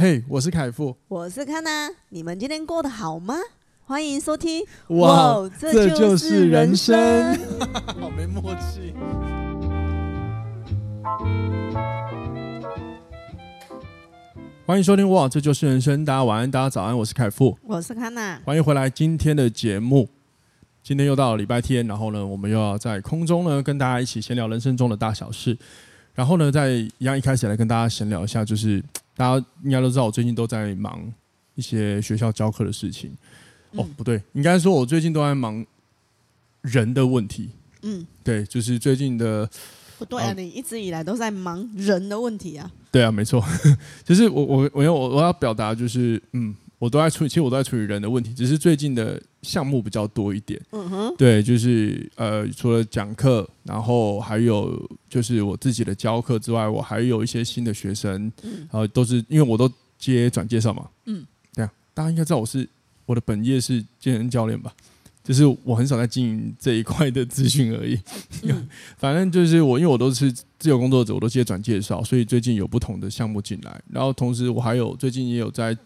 嘿，我是凯富，我是康娜，你们今天过得好吗？欢迎收听。哇，哇这就是人生，人生 好没默契。欢迎收听哇，这就是人生。大家晚安，大家早安，我是凯富，我是康娜，欢迎回来今天的节目。今天又到了礼拜天，然后呢，我们又要在空中呢跟大家一起闲聊人生中的大小事。然后呢，在一样一开始来跟大家闲聊一下，就是。大家应该都知道，我最近都在忙一些学校教课的事情。哦，不对，应该说我最近都在忙人的问题。嗯，对，就是最近的。不对啊，你一直以来都在忙人的问题啊。对啊，没错，就是我我我要我我要表达就是嗯。我都在处理，其实我都在处理人的问题，只是最近的项目比较多一点。嗯哼，对，就是呃，除了讲课，然后还有就是我自己的教课之外，我还有一些新的学生，嗯，然后都是因为我都接转介绍嘛。嗯，这样大家应该知道我是我的本业是健身教练吧？就是我很少在经营这一块的资讯而已。嗯，反正就是我，因为我都是自由工作者，我都接转介绍，所以最近有不同的项目进来，然后同时我还有最近也有在。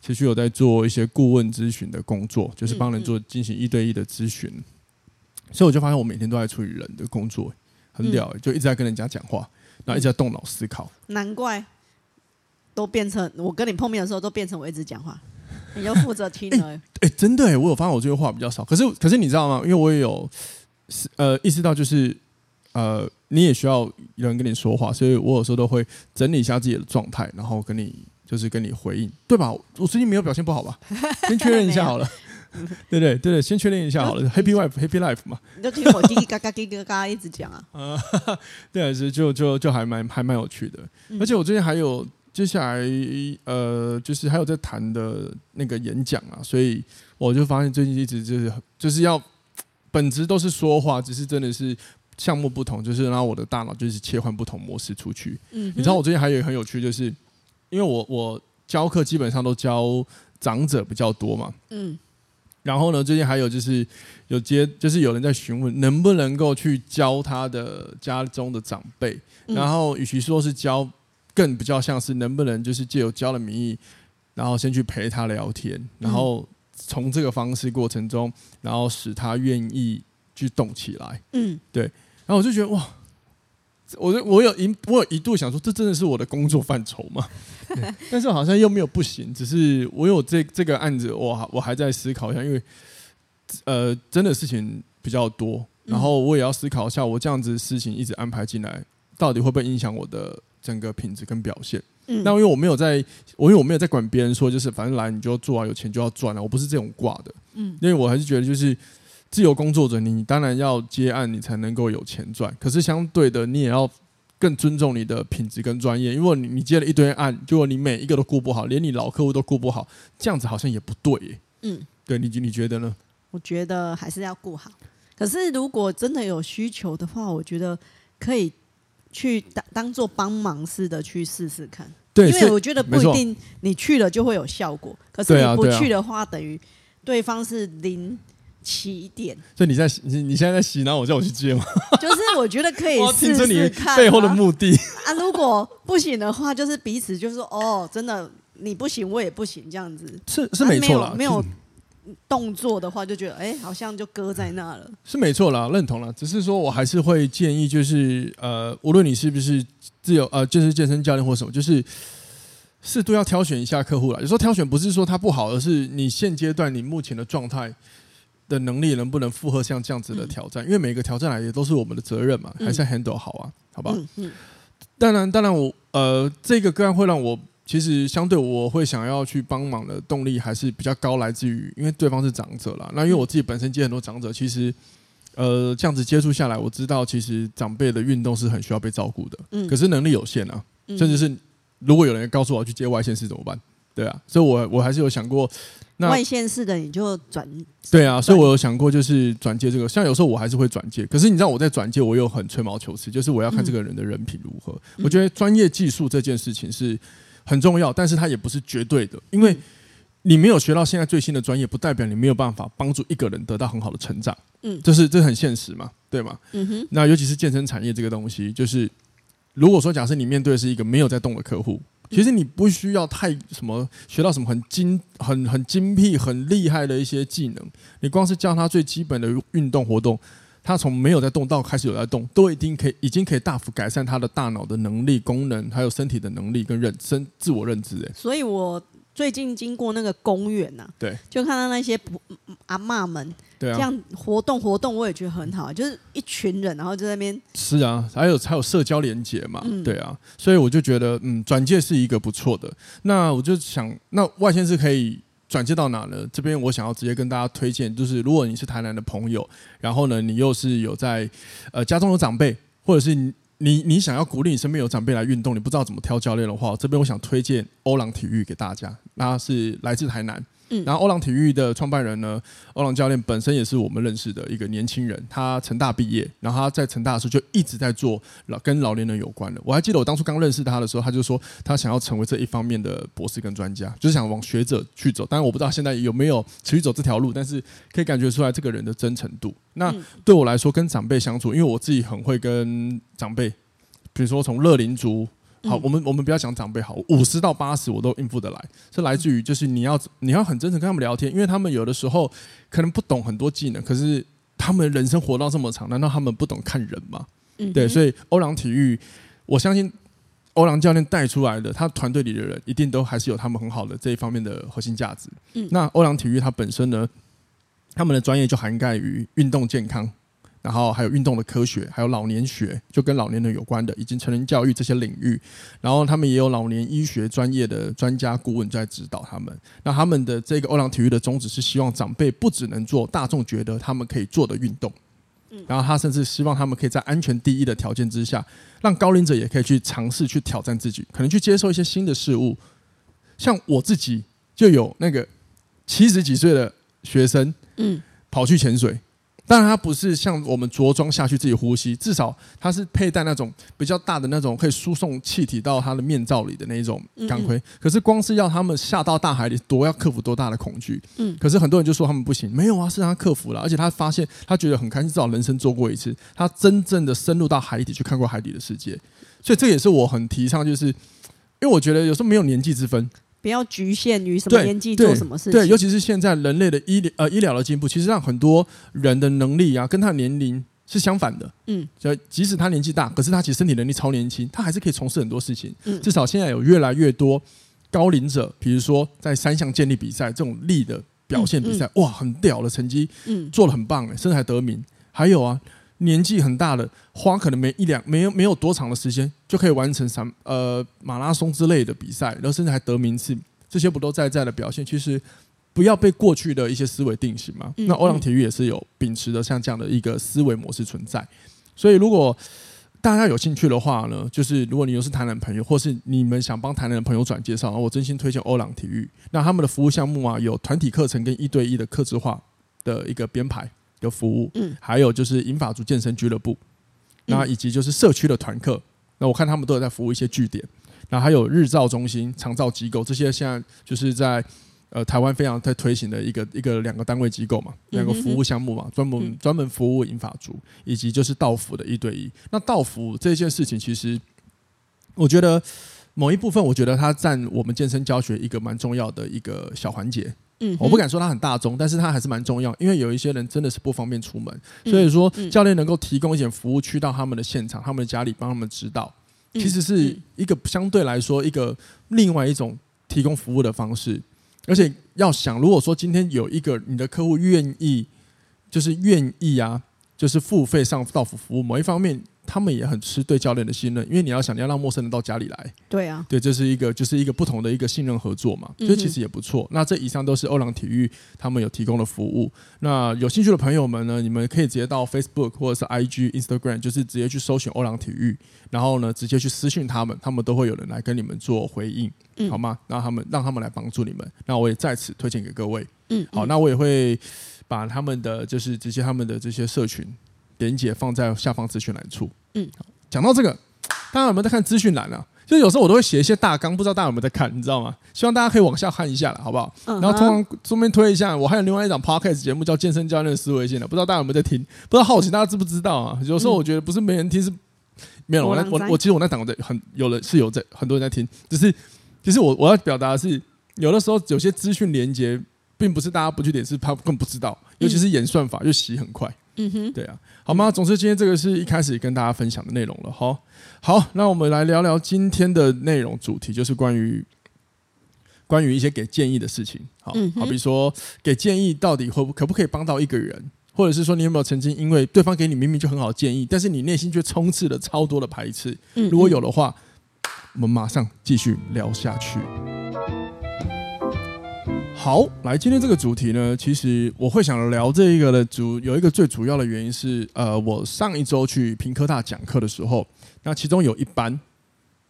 持续有在做一些顾问咨询的工作，就是帮人做进行一对一的咨询，嗯嗯，所以我就发现我每天都在处理人的工作，很屌，欸，就一直在跟人家讲话，然后一直在动脑思考。难怪都变成我跟你碰面的时候都变成我一直讲话，你要负责听了。哎、欸欸，真的哎，我有发现我这个话比较少，可是可是你知道吗？因为我也有呃意识到，就是呃你也需要有人跟你说话，所以我有时候都会整理一下自己的状态，然后跟你。就是跟你回应，对吧？我最近没有表现不好吧？先确认一下 好了，对对对对，先确认一下好了。Happy wife, happy life 嘛。你就听我叽叽嘎嘎、叽叽嘎嘎一直讲啊。啊，对，是就就就还蛮还蛮有趣的。而且我最近还有接下来呃，就是还有在谈的那个演讲啊，所以我就发现最近一直就是就是要本质都是说话，只是真的是项目不同，就是让我的大脑就是切换不同模式出去。嗯，你知道我最近还有一个很有趣就是。因为我我教课基本上都教长者比较多嘛，嗯，然后呢，最近还有就是有接，就是有人在询问能不能够去教他的家中的长辈，然后与其说是教，更比较像是能不能就是借由教的名义，然后先去陪他聊天，然后从这个方式过程中，然后使他愿意去动起来，嗯，对，然后我就觉得哇。我我有一我有一度想说，这真的是我的工作范畴吗？但是好像又没有不行，只是我有这这个案子，我我还在思考一下，因为呃，真的事情比较多，然后我也要思考一下，我这样子的事情一直安排进来，到底会不会影响我的整个品质跟表现？嗯，那因为我没有在，我因为我没有在管别人说，就是反正来你就要做啊，有钱就要赚啊，我不是这种挂的，嗯，因为我还是觉得就是。自由工作者，你当然要接案，你才能够有钱赚。可是相对的，你也要更尊重你的品质跟专业。因为你你接了一堆案，结果你每一个都顾不好，连你老客户都顾不好，这样子好像也不对耶。嗯，对，你你觉得呢？我觉得还是要顾好。可是如果真的有需求的话，我觉得可以去当当做帮忙似的去试试看。对，因为我觉得不一定你去了就会有效果。可是你不去的话，等于对方是零。起点，所以你在你你现在在洗脑我叫我去接吗？就是我觉得可以 试试看背后的目的啊。如果不行的话，就是彼此就是说哦，真的你不行，我也不行，这样子是是没错啦。没有动作的话，就觉得哎，好像就搁在那了。是没错啦，认同了。只是说我还是会建议，就是呃，无论你是不是自由呃，就是健身教练或什么，就是适度要挑选一下客户了。有时候挑选不是说他不好，而是你现阶段你目前的状态。的能力能不能负荷像这样子的挑战？因为每个挑战来也都是我们的责任嘛，还是要 handle 好啊，好吧？当然，当然，我呃，这个个案会让我其实相对我会想要去帮忙的动力还是比较高，来自于因为对方是长者啦。那因为我自己本身接很多长者，其实呃这样子接触下来，我知道其实长辈的运动是很需要被照顾的，可是能力有限啊，甚至是如果有人告诉我要去接外线是怎么办？对啊，所以我我还是有想过。那外线式的你就转对啊，所以我有想过就是转接这个，像有时候我还是会转接，可是你知道我在转接，我又很吹毛求疵，就是我要看这个人的人品如何。嗯、我觉得专业技术这件事情是很重要，但是它也不是绝对的，因为你没有学到现在最新的专业，不代表你没有办法帮助一个人得到很好的成长。嗯，这是这是很现实嘛，对吗？嗯哼。那尤其是健身产业这个东西，就是如果说假设你面对的是一个没有在动的客户。其实你不需要太什么学到什么很精、很很精辟、很厉害的一些技能，你光是教他最基本的运动活动，他从没有在动到开始有在动，都已经可以，已经可以大幅改善他的大脑的能力、功能，还有身体的能力跟认身自我认知。哎，所以我。最近经过那个公园呐，对，就看到那些不阿嬷们，对啊，这样活动活动，我也觉得很好，就是一群人，然后就在那边。是啊，还有还有社交连接嘛，嗯、对啊，所以我就觉得，嗯，转介是一个不错的。那我就想，那外县是可以转介到哪呢？这边我想要直接跟大家推荐，就是如果你是台南的朋友，然后呢，你又是有在呃家中有长辈，或者是你。你想要鼓励你身边有长辈来运动，你不知道怎么挑教练的话，这边我想推荐欧朗体育给大家，那是来自台南。嗯，然后欧朗体育的创办人呢，欧朗教练本身也是我们认识的一个年轻人，他成大毕业，然后他在成大的时候就一直在做老跟老年人有关的。我还记得我当初刚认识他的时候，他就说他想要成为这一方面的博士跟专家，就是想往学者去走。当然我不知道现在有没有持续走这条路，但是可以感觉出来这个人的真诚度。那对我来说，跟长辈相处，因为我自己很会跟长辈，比如说从乐龄族。好，我们我们不要讲长辈好，五十到八十我都应付得来，是来自于就是你要你要很真诚跟他们聊天，因为他们有的时候可能不懂很多技能，可是他们人生活到这么长，难道他们不懂看人吗？嗯，对，所以欧朗体育，我相信欧朗教练带出来的他团队里的人，一定都还是有他们很好的这一方面的核心价值。嗯，那欧朗体育它本身呢，他们的专业就涵盖于运动健康。然后还有运动的科学，还有老年学，就跟老年人有关的，以及成人教育这些领域。然后他们也有老年医学专业的专家顾问在指导他们。那他们的这个欧朗体育的宗旨是希望长辈不只能做大众觉得他们可以做的运动，然后他甚至希望他们可以在安全第一的条件之下，让高龄者也可以去尝试去挑战自己，可能去接受一些新的事物。像我自己就有那个七十几岁的学生，嗯，跑去潜水。当然，它不是像我们着装下去自己呼吸，至少它是佩戴那种比较大的那种可以输送气体到它的面罩里的那种钢盔。可是光是要他们下到大海里，多要克服多大的恐惧。嗯。可是很多人就说他们不行，没有啊，是让他克服了，而且他发现他觉得很开心，至少人生做过一次，他真正的深入到海底去看过海底的世界。所以这也是我很提倡，就是因为我觉得有时候没有年纪之分。不要局限于什么年纪做什么事情。对，尤其是现在人类的医疗呃医疗的进步，其实让很多人的能力啊，跟他的年龄是相反的。嗯，就即使他年纪大，可是他其实身体能力超年轻，他还是可以从事很多事情。嗯，至少现在有越来越多高龄者，比如说在三项健力比赛这种力的表现比赛，嗯嗯、哇，很屌的成绩，嗯，做的很棒哎，甚至还得名。还有啊。年纪很大的，花可能没一两没有没有多长的时间，就可以完成三呃马拉松之类的比赛，然后甚至还得名次，这些不都在在的表现？其实不要被过去的一些思维定型嘛。嗯、那欧朗体育也是有秉持着像这样的一个思维模式存在。所以如果大家有兴趣的话呢，就是如果你又是台南朋友，或是你们想帮台南的朋友转介绍，我真心推荐欧朗体育。那他们的服务项目啊，有团体课程跟一对一的客制化的一个编排。的服务，嗯，还有就是银发族健身俱乐部，那以及就是社区的团课，那我看他们都有在服务一些据点，那还有日照中心、长照机构这些，现在就是在呃台湾非常在推行的一个一个两个单位机构嘛，两个服务项目嘛，专门专门服务银发族，以及就是道服的一对一。那道服这件事情，其实我觉得某一部分，我觉得它占我们健身教学一个蛮重要的一个小环节。嗯，我不敢说它很大众，但是它还是蛮重要，因为有一些人真的是不方便出门，所以说教练能够提供一点服务去到他们的现场、他们的家里，帮他们指导，其实是一个相对来说一个另外一种提供服务的方式。而且要想，如果说今天有一个你的客户愿意，就是愿意啊，就是付费上到府服务，某一方面。他们也很吃对教练的信任，因为你要想你要让陌生人到家里来，对啊，对，这是一个就是一个不同的一个信任合作嘛，所以其实也不错。那这以上都是欧朗体育他们有提供的服务。那有兴趣的朋友们呢，你们可以直接到 Facebook 或者是 IG、Instagram，就是直接去搜寻欧朗体育，然后呢直接去私讯他们，他们都会有人来跟你们做回应，好吗？让他们让他们来帮助你们。那我也在此推荐给各位，嗯，好，那我也会把他们的就是直接他们的这些社群连接放在下方资讯栏处，嗯。讲到这个，大家有没有在看资讯栏啊？就有时候我都会写一些大纲，不知道大家有没有在看，你知道吗？希望大家可以往下看一下了，好不好？然后通常顺便推一下，我还有另外一档 podcast 节目叫《健身教练思维线》的，不知道大家有没有在听？不知道好奇大家知不知道啊？有时候我觉得不是没人听，是没有我那我我其实我那档在很有人是有在很多人在听，只是其实我我要表达的是，有的时候有些资讯连接，并不是大家不去点，是他 更不知道，尤其是演算法又洗很快。嗯哼，对啊，好吗？总之今天这个是一开始跟大家分享的内容了。好，好，那我们来聊聊今天的内容主题，就是关于关于一些给建议的事情。好，好比说给建议到底会可不可以帮到一个人，或者是说你有没有曾经因为对方给你明明就很好的建议，但是你内心却充斥了超多的排斥？如果有的话，我们马上继续聊下去。好，来，今天这个主题呢，其实我会想聊这一个的主有一个最主要的原因是，呃，我上一周去平科大讲课的时候，那其中有一班，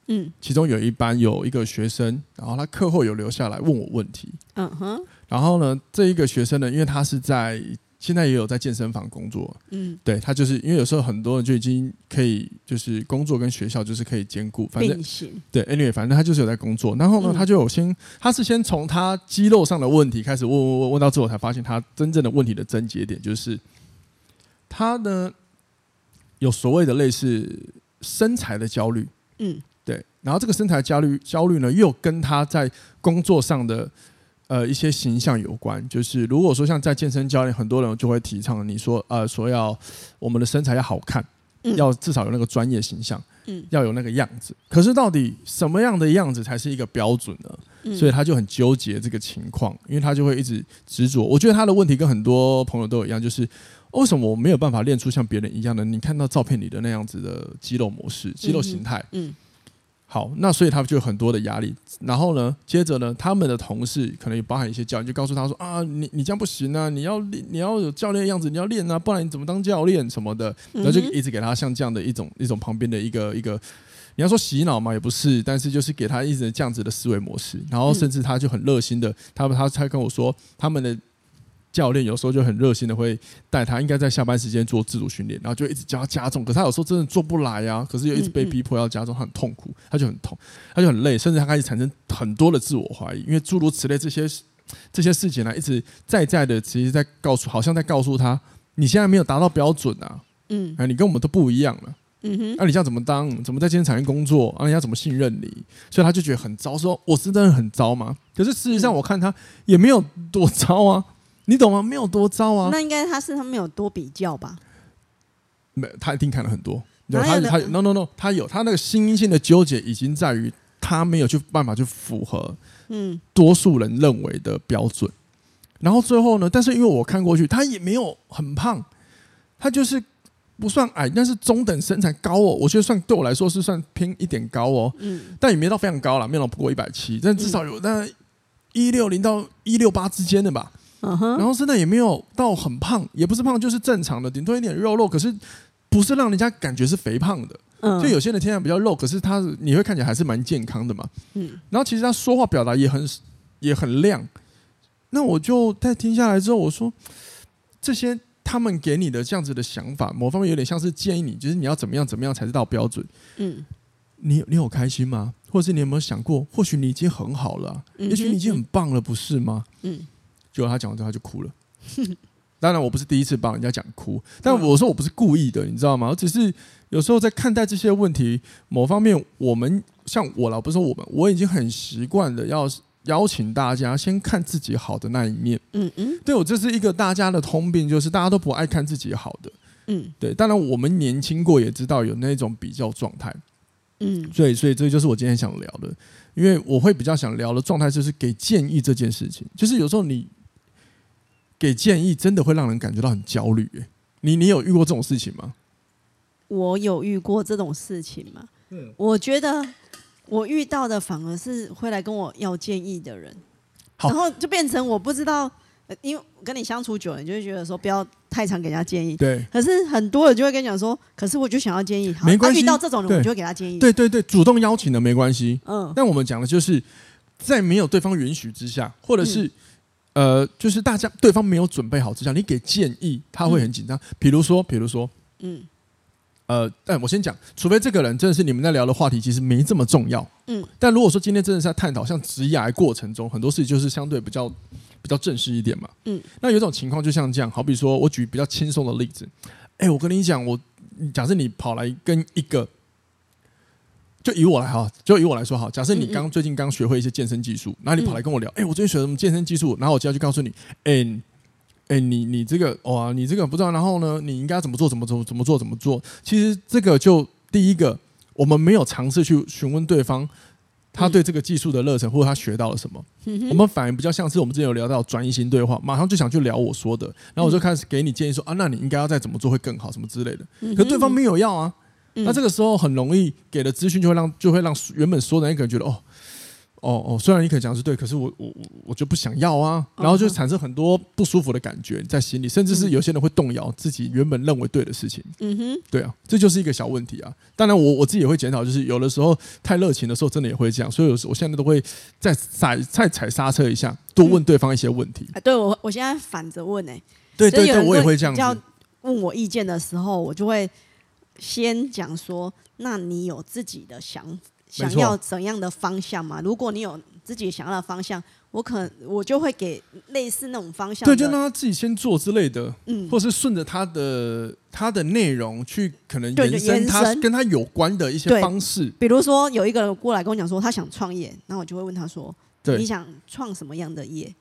嗯，其中有一班有一个学生，然后他课后有留下来问我问题，嗯哼，然后呢，这一个学生呢，因为他是在。现在也有在健身房工作，嗯，对，他就是因为有时候很多人就已经可以就是工作跟学校就是可以兼顾，反正对，anyway，反正他就是有在工作。然后呢，他就有先，他是先从他肌肉上的问题开始问问问问到最后，才发现他真正的问题的症结点就是他呢有所谓的类似身材的焦虑，嗯，对，然后这个身材焦虑焦虑呢又跟他在工作上的。呃，一些形象有关，就是如果说像在健身教练，很多人就会提倡你说，呃，说要我们的身材要好看，嗯、要至少有那个专业形象，嗯，要有那个样子。可是到底什么样的样子才是一个标准呢？嗯、所以他就很纠结这个情况，因为他就会一直执着。我觉得他的问题跟很多朋友都一样，就是为什么我没有办法练出像别人一样的？你看到照片里的那样子的肌肉模式、肌肉形态，嗯。嗯好，那所以他就有很多的压力。然后呢，接着呢，他们的同事可能也包含一些教练，就告诉他说啊，你你这样不行啊，你要，你要有教练的样子，你要练啊，不然你怎么当教练什么的？然后就一直给他像这样的一种一种旁边的一个一个，你要说洗脑嘛，也不是，但是就是给他一直这样子的思维模式。然后甚至他就很热心的，他他他才跟我说他们的。教练有时候就很热心的会带他，应该在下班时间做自主训练，然后就一直教他加重。可是他有时候真的做不来啊，可是又一直被逼迫要加重，他很痛苦，他就很痛，他就很累，甚至他开始产生很多的自我怀疑，因为诸如此类这些这些事情呢，一直在在的，其实在告诉，好像在告诉他，你现在没有达到标准啊，嗯，你跟我们都不一样了，嗯哼，那你这样怎么当？怎么在健身产业工作？啊，人家怎么信任你？所以他就觉得很糟，说我是真的很糟吗？可是事实上，我看他也没有多糟啊。你懂吗？没有多糟啊。那应该他是他们有多比较吧？没，他一定看了很多。有他他 no no no，他有他那个心性的纠结，已经在于他没有去办法去符合嗯多数人认为的标准。嗯、然后最后呢，但是因为我看过去，他也没有很胖，他就是不算矮，但是中等身材高哦。我觉得算对我来说是算偏一点高哦。嗯，但也没到非常高了，没有不过一百七，但至少有那一六零到一六八之间的吧。Uh. 然后身材也没有到很胖，也不是胖，就是正常的，顶多一点肉肉，可是不是让人家感觉是肥胖的。嗯、uh，huh. 就有些人天然比较肉，可是他你会看起来还是蛮健康的嘛。嗯，然后其实他说话表达也很也很亮。那我就在听下来之后，我说这些他们给你的这样子的想法，某方面有点像是建议你，就是你要怎么样怎么样才是到标准。嗯，你你有开心吗？或者是你有没有想过，或许你已经很好了，嗯、也许你已经很棒了，不是吗？嗯。结果他讲完之后他就哭了。当然我不是第一次帮人家讲哭，但我说我不是故意的，你知道吗？我只是有时候在看待这些问题，某方面我们像我了，不是说我们，我已经很习惯的要邀请大家先看自己好的那一面。嗯嗯，对我这是一个大家的通病，就是大家都不爱看自己好的。嗯，对。当然我们年轻过也知道有那种比较状态。嗯，所以所以这就是我今天想聊的，因为我会比较想聊的状态就是给建议这件事情，就是有时候你。给建议真的会让人感觉到很焦虑，欸，你你有遇过这种事情吗？我有遇过这种事情吗？嗯，我觉得我遇到的反而是会来跟我要建议的人，然后就变成我不知道，因为跟你相处久了，你就会觉得说不要太常给人家建议。对，可是很多人就会跟你讲说，可是我就想要建议，没关系。遇到这种人，我就会给他建议。对对对，主动邀请的没关系。嗯，但我们讲的就是在没有对方允许之下，或者是。嗯呃，就是大家对方没有准备好之下，你给建议，他会很紧张。比如说，比如说，嗯，呃，但我先讲，除非这个人真的是你们在聊的话题，其实没这么重要，嗯。但如果说今天真的是在探讨像职涯过程中很多事情，就是相对比较比较正式一点嘛，嗯。那有种情况就像这样，好比说我举比较轻松的例子，哎，我跟你讲，我假设你跑来跟一个就以我来哈，就以我来说哈，假设你刚最近刚学会一些健身技术，然后你跑来跟我聊，哎、嗯欸，我最近学了什么健身技术，然后我就要去告诉你，哎、欸，哎、欸，你你这个哇，你这个不知道，然后呢，你应该怎么做，怎么怎么怎么做，怎么做？其实这个就第一个，我们没有尝试去询问对方，他对这个技术的热忱，或者他学到了什么，嗯、我们反而比较像是我们之前有聊到转移型对话，马上就想去聊我说的，然后我就开始给你建议说啊，那你应该要再怎么做会更好，什么之类的，可对方没有要啊。那这个时候很容易给的资讯就会让就会让原本说的那个人觉得哦哦哦，虽然你可以讲是对，可是我我我我就不想要啊，然后就产生很多不舒服的感觉在心里，甚至是有些人会动摇自己原本认为对的事情。嗯哼，对啊，这就是一个小问题啊。当然我我自己也会检讨，就是有的时候太热情的时候，真的也会这样，所以有时我现在都会再踩再踩刹车一下，多问对方一些问题。啊，对我我现在反着问哎，对对对，我也会这样子。要问我意见的时候，我就会。先讲说，那你有自己的想想要怎样的方向吗？如果你有自己想要的方向，我可能我就会给类似那种方向。对，就让他自己先做之类的，嗯，或是顺着他的他的内容去，可能延伸他跟他有关的一些方式。比如说，有一个人过来跟我讲说他想创业，那我就会问他说：“，你想创什么样的业？”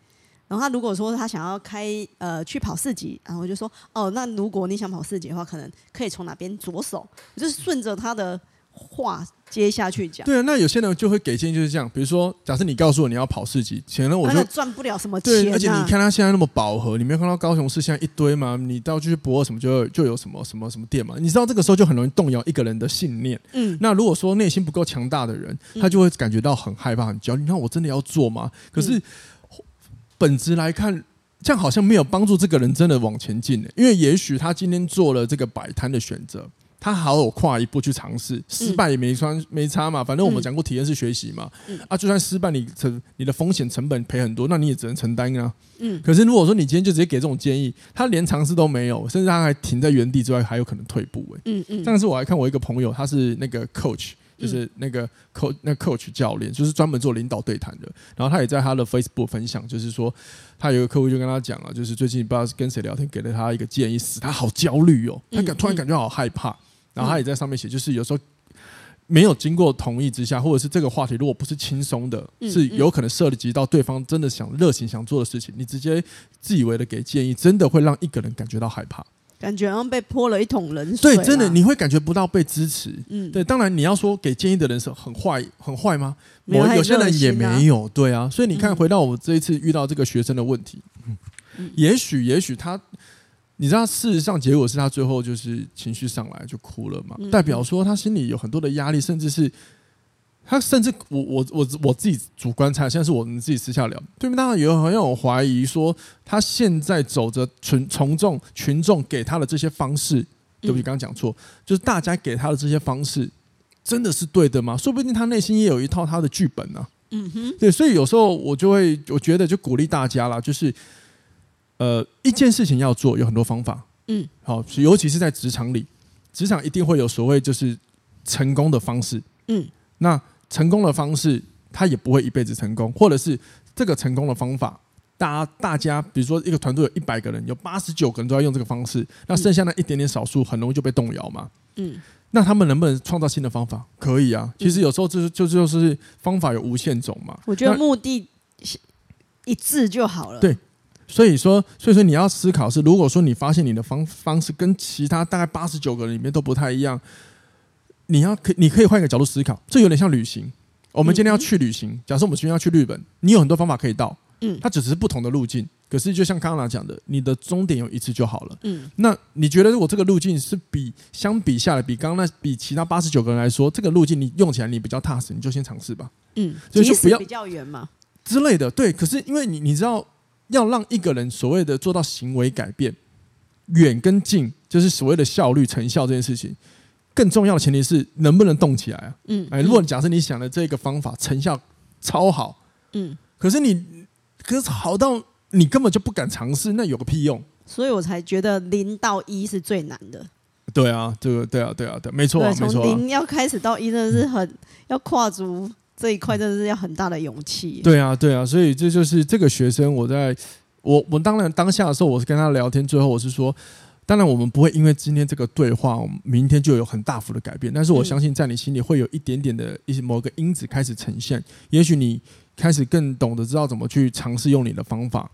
然后他如果说他想要开呃去跑四级，然后我就说哦，那如果你想跑四级的话，可能可以从哪边着手？就是顺着他的话接下去讲。对啊，那有些人就会给建议，就是这样。比如说，假设你告诉我你要跑四级，可能我就赚不了什么钱，啊。对，而且你看他现在那么饱和，你没有看到高雄市现在一堆吗？你到去博什么就就有什么什么什么店嘛？你知道这个时候就很容易动摇一个人的信念。嗯。那如果说内心不够强大的人，他就会感觉到很害怕、很焦虑。你看我真的要做吗？可是。嗯本质来看，这样好像没有帮助这个人真的往前进的。因为也许他今天做了这个摆摊的选择，他好有跨一步去尝试，失败也没穿没差嘛。反正我们讲过，体验是学习嘛。啊，就算失败，你成你的风险成本赔很多，那你也只能承担啊。嗯。可是如果说你今天就直接给这种建议，他连尝试都没有，甚至他还停在原地之外，还有可能退步。哎，嗯嗯。上次我还看我一个朋友，他是那个 coach。就是那个 coach，那 coach 教练，就是专门做领导对谈的。然后他也在他的 Facebook 分享，就是说他有一个客户就跟他讲了，就是最近不知道是跟谁聊天，给了他一个建议，使他好焦虑哦，他感突然感觉好害怕。然后他也在上面写，就是有时候没有经过同意之下，或者是这个话题如果不是轻松的，是有可能涉及到对方真的想热情想做的事情，你直接自以为的给建议，真的会让一个人感觉到害怕。感觉好像被泼了一桶冷水。对，真的你会感觉不到被支持。嗯，对，当然你要说给建议的人是很坏，很坏吗？我有些人也没有。对啊，所以你看，回到我这一次遇到这个学生的问题，嗯，也许也许他，你知道，事实上结果是他最后就是情绪上来就哭了嘛，代表说他心里有很多的压力，甚至是。他甚至我我我我自己主观猜，现在是我们自己私下聊，对面当然有很有怀疑说，他现在走着群从众群众给他的这些方式，对不起，刚刚讲错，就是大家给他的这些方式，真的是对的吗？说不定他内心也有一套他的剧本呢。嗯哼，对，所以有时候我就会我觉得就鼓励大家啦，就是呃一件事情要做有很多方法，嗯，好，尤其是在职场里，职场一定会有所谓就是成功的方式，嗯，那。成功的方式，他也不会一辈子成功，或者是这个成功的方法，大家大家，比如说一个团队有一百个人，有八十九个人都要用这个方式，那剩下那一点点少数，很容易就被动摇嘛。嗯，那他们能不能创造新的方法？可以啊。其实有时候就是就就是方法有无限种嘛。我觉得目的一致就好了。对，所以说所以说你要思考是，如果说你发现你的方方式跟其他大概八十九个人里面都不太一样。你要可，你可以换一个角度思考，这有点像旅行。我们今天要去旅行，假设我们今天要去日本，你有很多方法可以到，嗯，它只是不同的路径。可是就像刚刚讲的，你的终点有一次就好了，嗯。那你觉得如果这个路径是比相比下来，比刚刚那比其他八十九个人来说，这个路径你用起来你比较踏实，你就先尝试吧，嗯。所以就不要比较远嘛之类的。对，可是因为你你知道，要让一个人所谓的做到行为改变，远跟近就是所谓的效率成效这件事情。更重要的前提是能不能动起来啊？嗯，哎，如果假设你想的这个方法成效超好，嗯，可是你可是好到你根本就不敢尝试，那有个屁用？所以我才觉得零到一是最难的。对啊，这个对啊，对啊，对，没错，没错。从零要开始到一，真的是很要跨足这一块，真的是要很大的勇气。对啊，对啊，所以这就是这个学生，我在我我当然当下的时候，我是跟他聊天，最后我是说。当然，我们不会因为今天这个对话，我们明天就有很大幅的改变。但是我相信，在你心里会有一点点的一些某个因子开始呈现。也许你开始更懂得知道怎么去尝试用你的方法，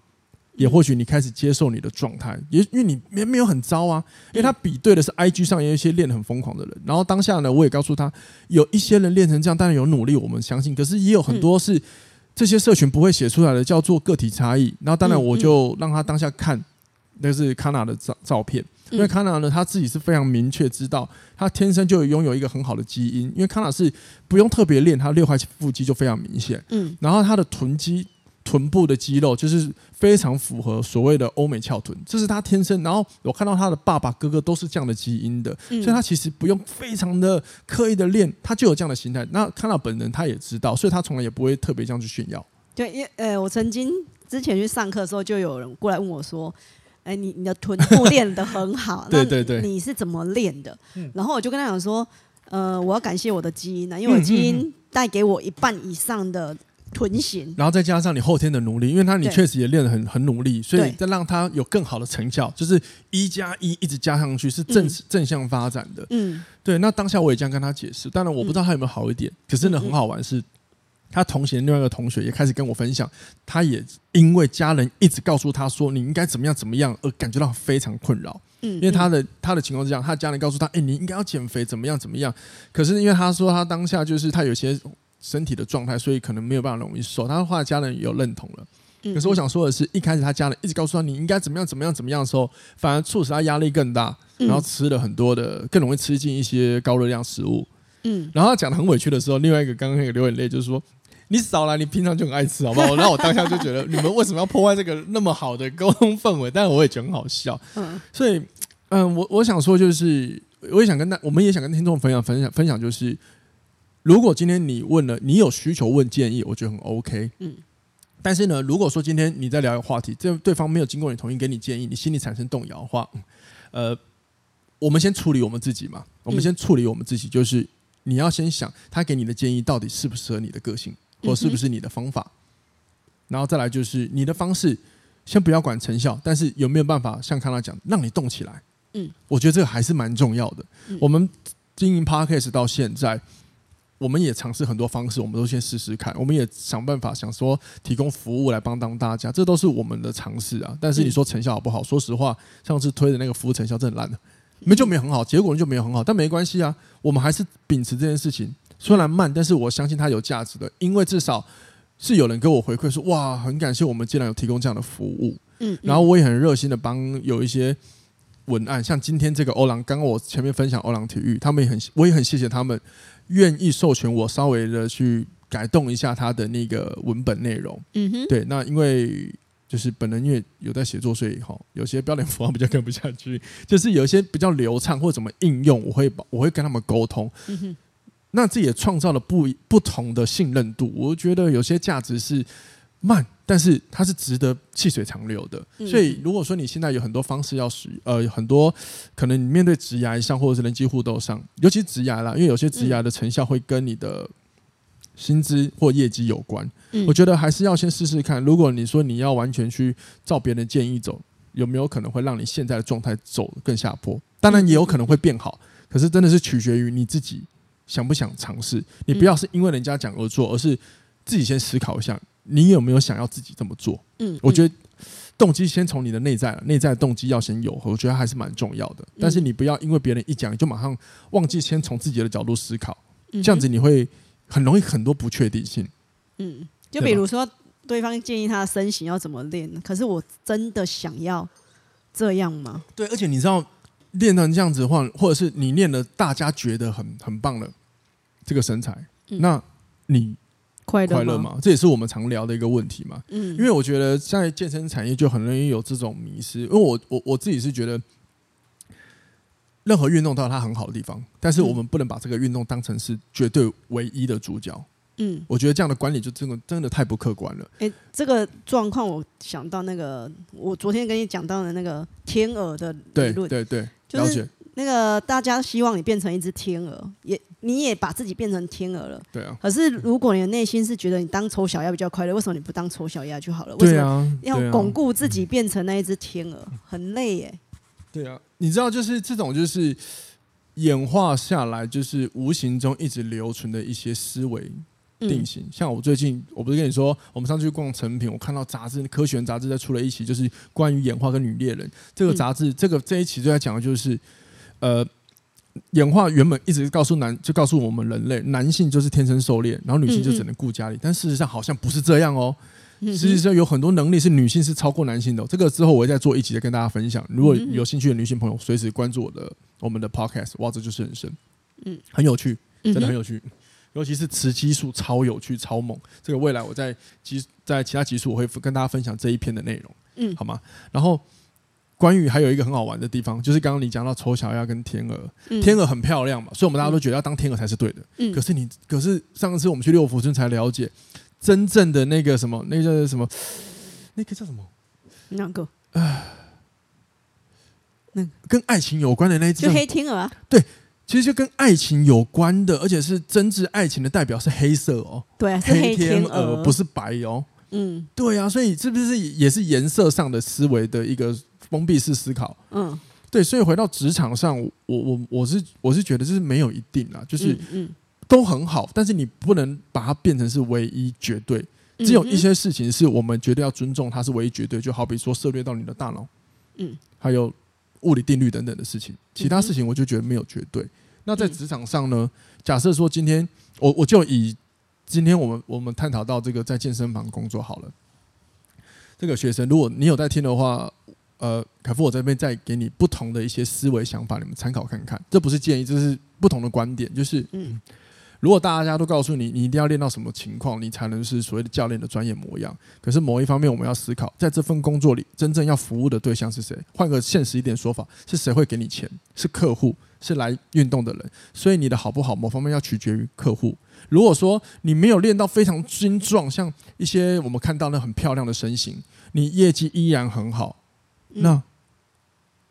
也或许你开始接受你的状态。也因为你没没有很糟啊，因为他比对的是 IG 上有一些练得很疯狂的人。然后当下呢，我也告诉他，有一些人练成这样，当然有努力，我们相信。可是也有很多是这些社群不会写出来的，叫做个体差异。然后当然我就让他当下看。那是卡纳的照照片，因为卡纳呢，他自己是非常明确知道，他天生就拥有一个很好的基因。因为卡纳是不用特别练，他六块腹肌就非常明显。嗯，然后他的臀肌、臀部的肌肉就是非常符合所谓的欧美翘臀，这是他天生。然后我看到他的爸爸、哥哥都是这样的基因的，所以他其实不用非常的刻意的练，他就有这样的形态。那卡纳本人他也知道，所以他从来也不会特别这样去炫耀。对，因呃，我曾经之前去上课的时候，就有人过来问我说。哎，你你的臀部练得很好，对对对，你是怎么练的？然后我就跟他讲说，呃，我要感谢我的基因呢，因为我基因带给我一半以上的臀型，然后再加上你后天的努力，因为他你确实也练得很很努力，所以再让他有更好的成效，就是一加一一直加上去是正正向发展的。嗯，对。那当下我也这样跟他解释，当然我不知道他有没有好一点，可是呢，很好玩是。他同行的另外一个同学也开始跟我分享，他也因为家人一直告诉他说你应该怎么样怎么样而感觉到非常困扰。嗯，因为他的他的情况是这样，他的家人告诉他，哎，你应该要减肥，怎么样怎么样。可是因为他说他当下就是他有些身体的状态，所以可能没有办法容易瘦。他的话家人也有认同了。可是我想说的是，一开始他家人一直告诉他你应该怎么样怎么样怎么样的时候，反而促使他压力更大，然后吃了很多的更容易吃进一些高热量食物。嗯，然后他讲的很委屈的时候，另外一个刚刚那个流眼泪就是说。你少来，你平常就很爱吃，好不好？然后我当下就觉得，你们为什么要破坏这个那么好的沟通氛围？但是我也觉得很好笑。嗯，所以，嗯，我我想说，就是我也想跟大，我们也想跟听众分享分享分享，就是如果今天你问了，你有需求问建议，我觉得很 OK。嗯，但是呢，如果说今天你在聊一个话题，这对方没有经过你同意给你建议，你心里产生动摇的话，呃，我们先处理我们自己嘛，我们先处理我们自己，就是你要先想他给你的建议到底适不适合你的个性。或是不是你的方法，然后再来就是你的方式，先不要管成效，但是有没有办法像康纳讲，让你动起来？嗯，我觉得这个还是蛮重要的。我们经营 Podcast 到现在，我们也尝试很多方式，我们都先试试看，我们也想办法想说提供服务来帮帮大家，这都是我们的尝试啊。但是你说成效好不好？说实话，上次推的那个服务成效真的烂了，没就没很好，结果就没有很好，但没关系啊，我们还是秉持这件事情。虽然慢，但是我相信它有价值的，因为至少是有人给我回馈说，哇，很感谢我们竟然有提供这样的服务。嗯，然后我也很热心的帮有一些文案，像今天这个欧郎，刚刚我前面分享欧郎体育，他们也很，我也很谢谢他们愿意授权我稍微的去改动一下他的那个文本内容。嗯哼，对，那因为就是本人因为有在写作，所以哈，有些标点符号比较跟不下去，就是有一些比较流畅或怎么应用，我会我会跟他们沟通。嗯。那这也创造了不不同的信任度。我觉得有些价值是慢，但是它是值得细水长流的。所以，如果说你现在有很多方式要使，呃，很多可能你面对职涯上或者是人际互动上，尤其职涯啦，因为有些职涯的成效会跟你的薪资或业绩有关。我觉得还是要先试试看。如果你说你要完全去照别人的建议走，有没有可能会让你现在的状态走更下坡？当然也有可能会变好，可是真的是取决于你自己。想不想尝试？你不要是因为人家讲而做，而是自己先思考一下，你有没有想要自己这么做？嗯，我觉得动机先从你的内在了，内在的动机要先有，我觉得还是蛮重要的。但是你不要因为别人一讲，你就马上忘记先从自己的角度思考，这样子你会很容易很多不确定性。嗯，就比如说对方建议他的身形要怎么练，可是我真的想要这样吗？对，而且你知道。练成这样子的话，或者是你练了，大家觉得很很棒的这个身材，嗯、那你快乐吗？吗这也是我们常聊的一个问题嘛。嗯，因为我觉得在健身产业就很容易有这种迷失，因为我我我自己是觉得，任何运动都有它很好的地方，但是我们不能把这个运动当成是绝对唯一的主角。嗯，我觉得这样的管理就真的真的太不客观了。哎，这个状况我想到那个，我昨天跟你讲到的那个天鹅的理论，对对对。就是那个大家希望你变成一只天鹅，也你也把自己变成天鹅了。对啊。可是如果你的内心是觉得你当丑小鸭比较快乐，为什么你不当丑小鸭就好了？为什么要巩固自己变成那一只天鹅？很累耶。对啊，你知道，就是这种就是演化下来，就是无形中一直留存的一些思维定型。嗯、像我最近，我不是跟你说，我们上次去逛成品，我看到杂志《科学杂志》在出了一期，就是关于演化跟女猎人这个杂志。嗯、这个这一期就在讲的就是，呃。演化原本一直告诉男，就告诉我们人类，男性就是天生狩猎，然后女性就只能顾家里。但事实上好像不是这样哦。实际上有很多能力是女性是超过男性的哦。这个之后我会再做一集再跟大家分享。如果有兴趣的女性朋友，随时关注我的我们的 podcast。哇，这就是人生，嗯，很有趣，真的很有趣。尤其是雌激素超有趣、超猛。这个未来我在集在其他集数我会跟大家分享这一篇的内容，嗯，好吗？然后。关于还有一个很好玩的地方，就是刚刚你讲到丑小鸭跟天鹅，嗯、天鹅很漂亮嘛，所以我们大家都觉得要当天鹅才是对的。嗯、可是你，可是上次我们去六福村才了解，真正的那个什么，那个什么，那个叫什么？哪个？啊，那跟爱情有关的那一只，就黑天鹅啊。对，其实就跟爱情有关的，而且是真挚爱情的代表是黑色哦。对啊，是黑天鹅，不是白哦。嗯，对啊，所以是不是也是颜色上的思维的一个？封闭式思考，嗯，对，所以回到职场上，我我我是我是觉得这是没有一定啊，就是嗯，都很好，但是你不能把它变成是唯一绝对，只有一些事情是我们绝对要尊重，它是唯一绝对，就好比说涉猎到你的大脑，嗯，还有物理定律等等的事情，其他事情我就觉得没有绝对。那在职场上呢，假设说今天我我就以今天我们我们探讨到这个在健身房工作好了，这个学生如果你有在听的话。呃，凯夫，我这边再给你不同的一些思维想法，你们参考看看。这不是建议，这是不同的观点。就是，嗯，如果大家都告诉你，你一定要练到什么情况，你才能是所谓的教练的专业模样。可是某一方面，我们要思考，在这份工作里，真正要服务的对象是谁？换个现实一点说法，是谁会给你钱？是客户，是来运动的人。所以你的好不好，某方面要取决于客户。如果说你没有练到非常精壮，像一些我们看到那很漂亮的身形，你业绩依然很好。那，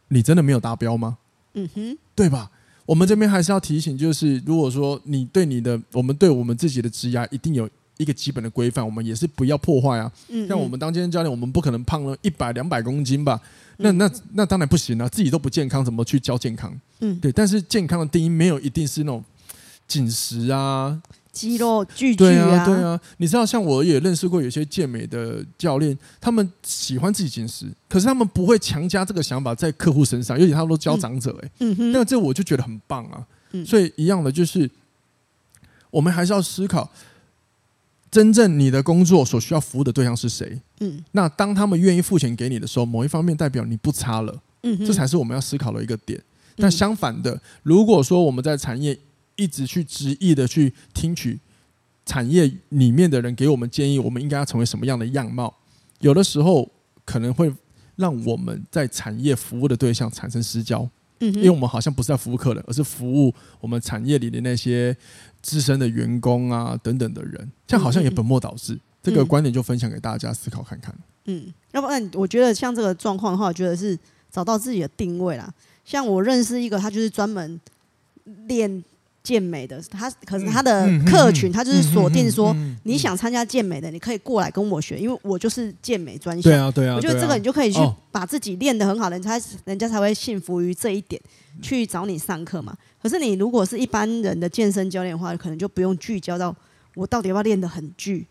你真的没有达标吗？嗯哼，对吧？我们这边还是要提醒，就是如果说你对你的，我们对我们自己的职涯一定有一个基本的规范，我们也是不要破坏啊。嗯，像我们当健身教练，我们不可能胖了一百两百公斤吧？那那那当然不行啊，自己都不健康，怎么去教健康？嗯，对。但是健康的定义没有一定是那种紧实啊。肌肉巨巨啊，对啊，对啊，你知道，像我也认识过有些健美的教练，他们喜欢自己进食，可是他们不会强加这个想法在客户身上，尤其他们都教长者、欸，哎、嗯，嗯，那这我就觉得很棒啊。嗯、所以一样的就是，我们还是要思考，真正你的工作所需要服务的对象是谁？嗯，那当他们愿意付钱给你的时候，某一方面代表你不差了，嗯哼，这才是我们要思考的一个点。但相反的，如果说我们在产业，一直去执意的去听取产业里面的人给我们建议，我们应该要成为什么样的样貌？有的时候可能会让我们在产业服务的对象产生失焦，嗯，因为我们好像不是在服务客人，而是服务我们产业里的那些资深的员工啊等等的人，这样好像也本末倒置。这个观点就分享给大家思考看看。嗯，要不然我觉得像这个状况的话，我觉得是找到自己的定位啦。像我认识一个，他就是专门练。健美的他，可是他的客群，他就是锁定说，你想参加健美的，你可以过来跟我学，因为我就是健美专项。对啊，对啊。我觉得这个你就可以去把自己练得很好，人才人家才会信服于这一点，去找你上课嘛。可是你如果是一般人的健身教练的话，可能就不用聚焦到我到底要不要练得很巨，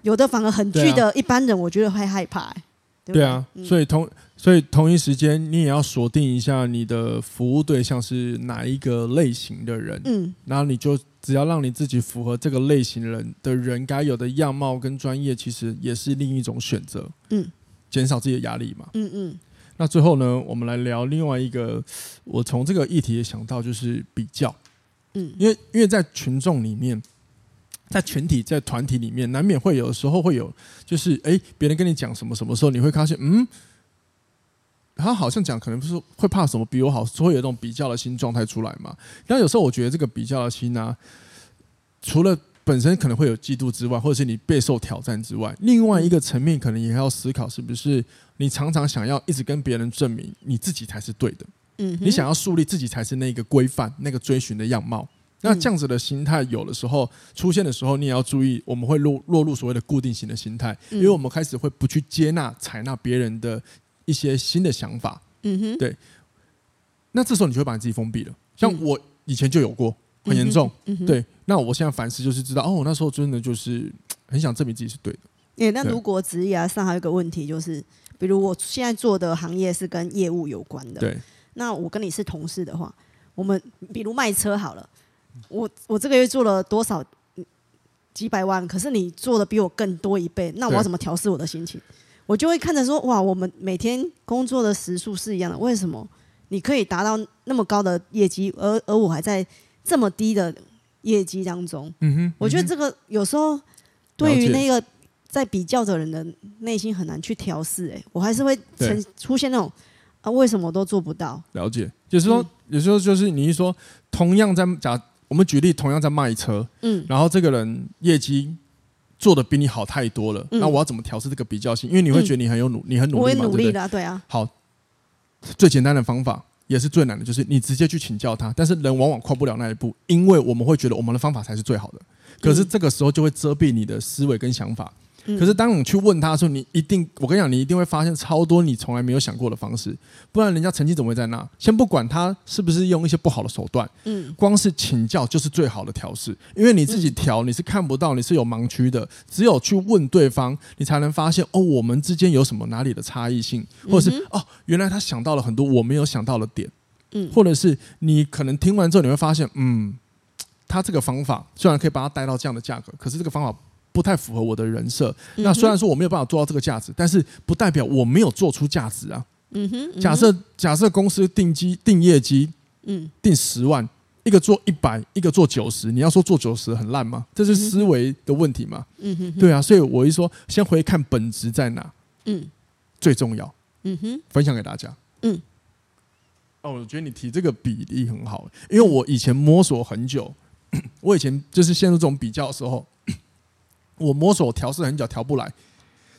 有的反而很巨的一般人，我觉得会害怕、欸。对，对啊，所以同。所以同一时间，你也要锁定一下你的服务对象是哪一个类型的人，嗯，然后你就只要让你自己符合这个类型人的人该有的样貌跟专业，其实也是另一种选择，嗯，减少自己的压力嘛，嗯嗯。那最后呢，我们来聊另外一个，我从这个议题也想到就是比较，嗯，因为因为在群众里面，在群体在团体里面，难免会有时候会有，就是哎，别人跟你讲什么什么时候，你会发现，嗯。他好像讲，可能不是会怕什么比我好，所以有一种比较的心状态出来嘛。然后有时候我觉得这个比较的心呢、啊，除了本身可能会有嫉妒之外，或者是你备受挑战之外，另外一个层面可能也要思考，是不是你常常想要一直跟别人证明你自己才是对的？嗯，你想要树立自己才是那个规范、那个追寻的样貌。那这样子的心态有的时候出现的时候，你也要注意，我们会落落入所谓的固定型的心态，因为我们开始会不去接纳、采纳别人的。一些新的想法，嗯哼，对，那这时候你就会把你自己封闭了。像我以前就有过，很严重。嗯嗯、对，那我现在反思就是知道，哦，那时候真的就是很想证明自己是对的。欸、那如果职业上还有一个问题就是，比如我现在做的行业是跟业务有关的，对，那我跟你是同事的话，我们比如卖车好了，我我这个月做了多少几百万，可是你做的比我更多一倍，那我要怎么调试我的心情？我就会看着说，哇，我们每天工作的时数是一样的，为什么你可以达到那么高的业绩，而而我还在这么低的业绩当中？嗯哼，我觉得这个有时候对于那个在比较的人的内心很难去调试。哎，我还是会呈出现那种啊，为什么我都做不到？了解，就是说，有时候就是你一说，同样在假，我们举例，同样在卖车，嗯，然后这个人业绩。做的比你好太多了，嗯、那我要怎么调试这个比较性？因为你会觉得你很有努，嗯、你很努力嘛，我努力的、啊，对啊。好，最简单的方法也是最难的，就是你直接去请教他。但是人往往跨不了那一步，因为我们会觉得我们的方法才是最好的，可是这个时候就会遮蔽你的思维跟想法。可是当你去问他的时候，你一定，我跟你讲，你一定会发现超多你从来没有想过的方式。不然人家成绩怎么会在那？先不管他是不是用一些不好的手段，嗯，光是请教就是最好的调试。因为你自己调，你是看不到，你是有盲区的。只有去问对方，你才能发现哦，我们之间有什么哪里的差异性，或者是哦，原来他想到了很多我没有想到的点，嗯，或者是你可能听完之后你会发现，嗯，他这个方法虽然可以把它带到这样的价格，可是这个方法。不太符合我的人设。那虽然说我没有办法做到这个价值，但是不代表我没有做出价值啊。嗯哼。假设假设公司定基定业绩，嗯，定十万，一个做一百，一个做九十，你要说做九十很烂吗？这是思维的问题吗。嗯哼。对啊，所以我一说，先回看本质在哪。嗯。最重要。嗯哼。分享给大家。嗯。哦，我觉得你提这个比例很好，因为我以前摸索很久，我以前就是陷入这种比较的时候。我摸索调试很久，调不来。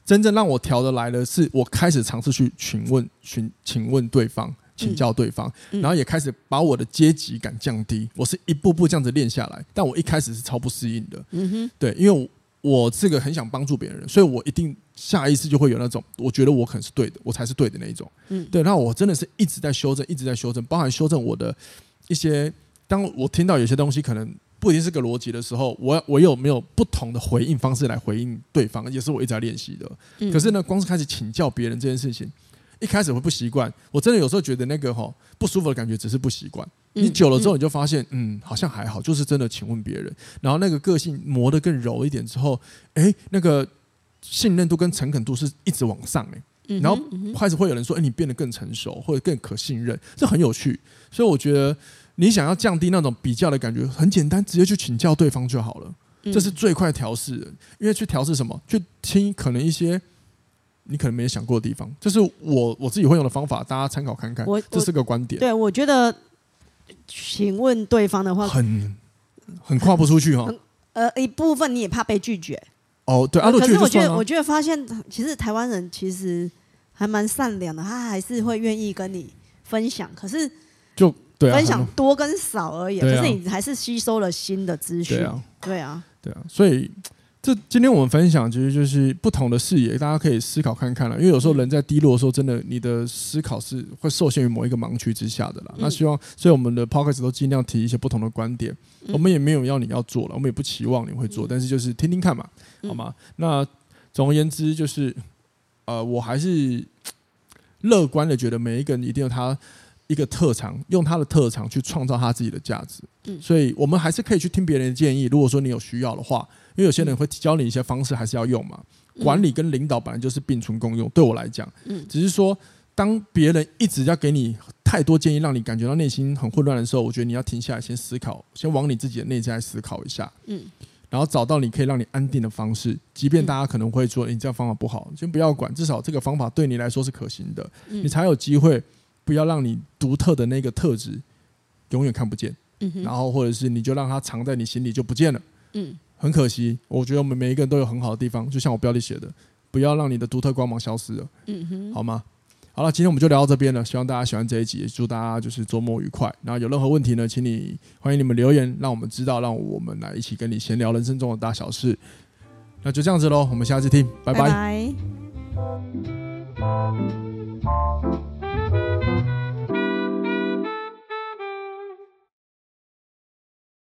真正让我调得来的是，我开始尝试去询问、询请问对方、请教对方，嗯、然后也开始把我的阶级感降低。我是一步步这样子练下来，但我一开始是超不适应的。嗯哼，对，因为我这个很想帮助别人，所以我一定下意识就会有那种，我觉得我可能是对的，我才是对的那一种。嗯，对。那我真的是一直在修正，一直在修正，包含修正我的一些。当我听到有些东西可能。不一定是个逻辑的时候，我我有没有不同的回应方式来回应对方，也是我一直在练习的。嗯、可是呢，光是开始请教别人这件事情，一开始会不习惯。我真的有时候觉得那个哈不舒服的感觉，只是不习惯。你久了之后，你就发现，嗯，好像还好，就是真的请问别人，然后那个个性磨得更柔一点之后，哎，那个信任度跟诚恳度是一直往上哎，然后开始会有人说，哎，你变得更成熟，或者更可信任，这很有趣。所以我觉得。你想要降低那种比较的感觉，很简单，直接去请教对方就好了。这是最快调试的，因为去调试什么？去听可能一些你可能没想过的地方。这是我我自己会用的方法，大家参考看看。我这是个观点。对，我觉得，请问对方的话，很很跨不出去哈。呃，一部分你也怕被拒绝。哦，对。可是我觉得，我觉得发现，其实台湾人其实还蛮善良的，他还是会愿意跟你分享。可是就。对啊、分享多跟少而已，可、啊、是你还是吸收了新的资讯。对啊，对啊，对啊。所以这今天我们分享其实就是不同的视野，大家可以思考看看了。因为有时候人在低落的时候，真的你的思考是会受限于某一个盲区之下的啦。嗯、那希望，所以我们的 p o c k e t 都尽量提一些不同的观点。嗯、我们也没有要你要做了，我们也不期望你会做，嗯、但是就是听听看嘛，好吗？嗯、那总而言之，就是呃，我还是乐观的觉得每一个人一定有他。一个特长，用他的特长去创造他自己的价值。嗯，所以我们还是可以去听别人的建议。如果说你有需要的话，因为有些人会教你一些方式，还是要用嘛。管理跟领导本来就是并存共用。对我来讲，嗯，只是说当别人一直要给你太多建议，让你感觉到内心很混乱的时候，我觉得你要停下来，先思考，先往你自己的内在思考一下。嗯，然后找到你可以让你安定的方式。即便大家可能会说你这样方法不好，先不要管，至少这个方法对你来说是可行的，你才有机会。不要让你独特的那个特质永远看不见，嗯、然后或者是你就让它藏在你心里就不见了，嗯，很可惜。我觉得我们每一个人都有很好的地方，就像我标题写的，不要让你的独特光芒消失了，嗯哼，好吗？好了，今天我们就聊到这边了，希望大家喜欢这一集，也祝大家就是周末愉快。然后有任何问题呢，请你欢迎你们留言，让我们知道，让我们来一起跟你闲聊人生中的大小事。那就这样子喽，我们下次听，拜拜。拜拜。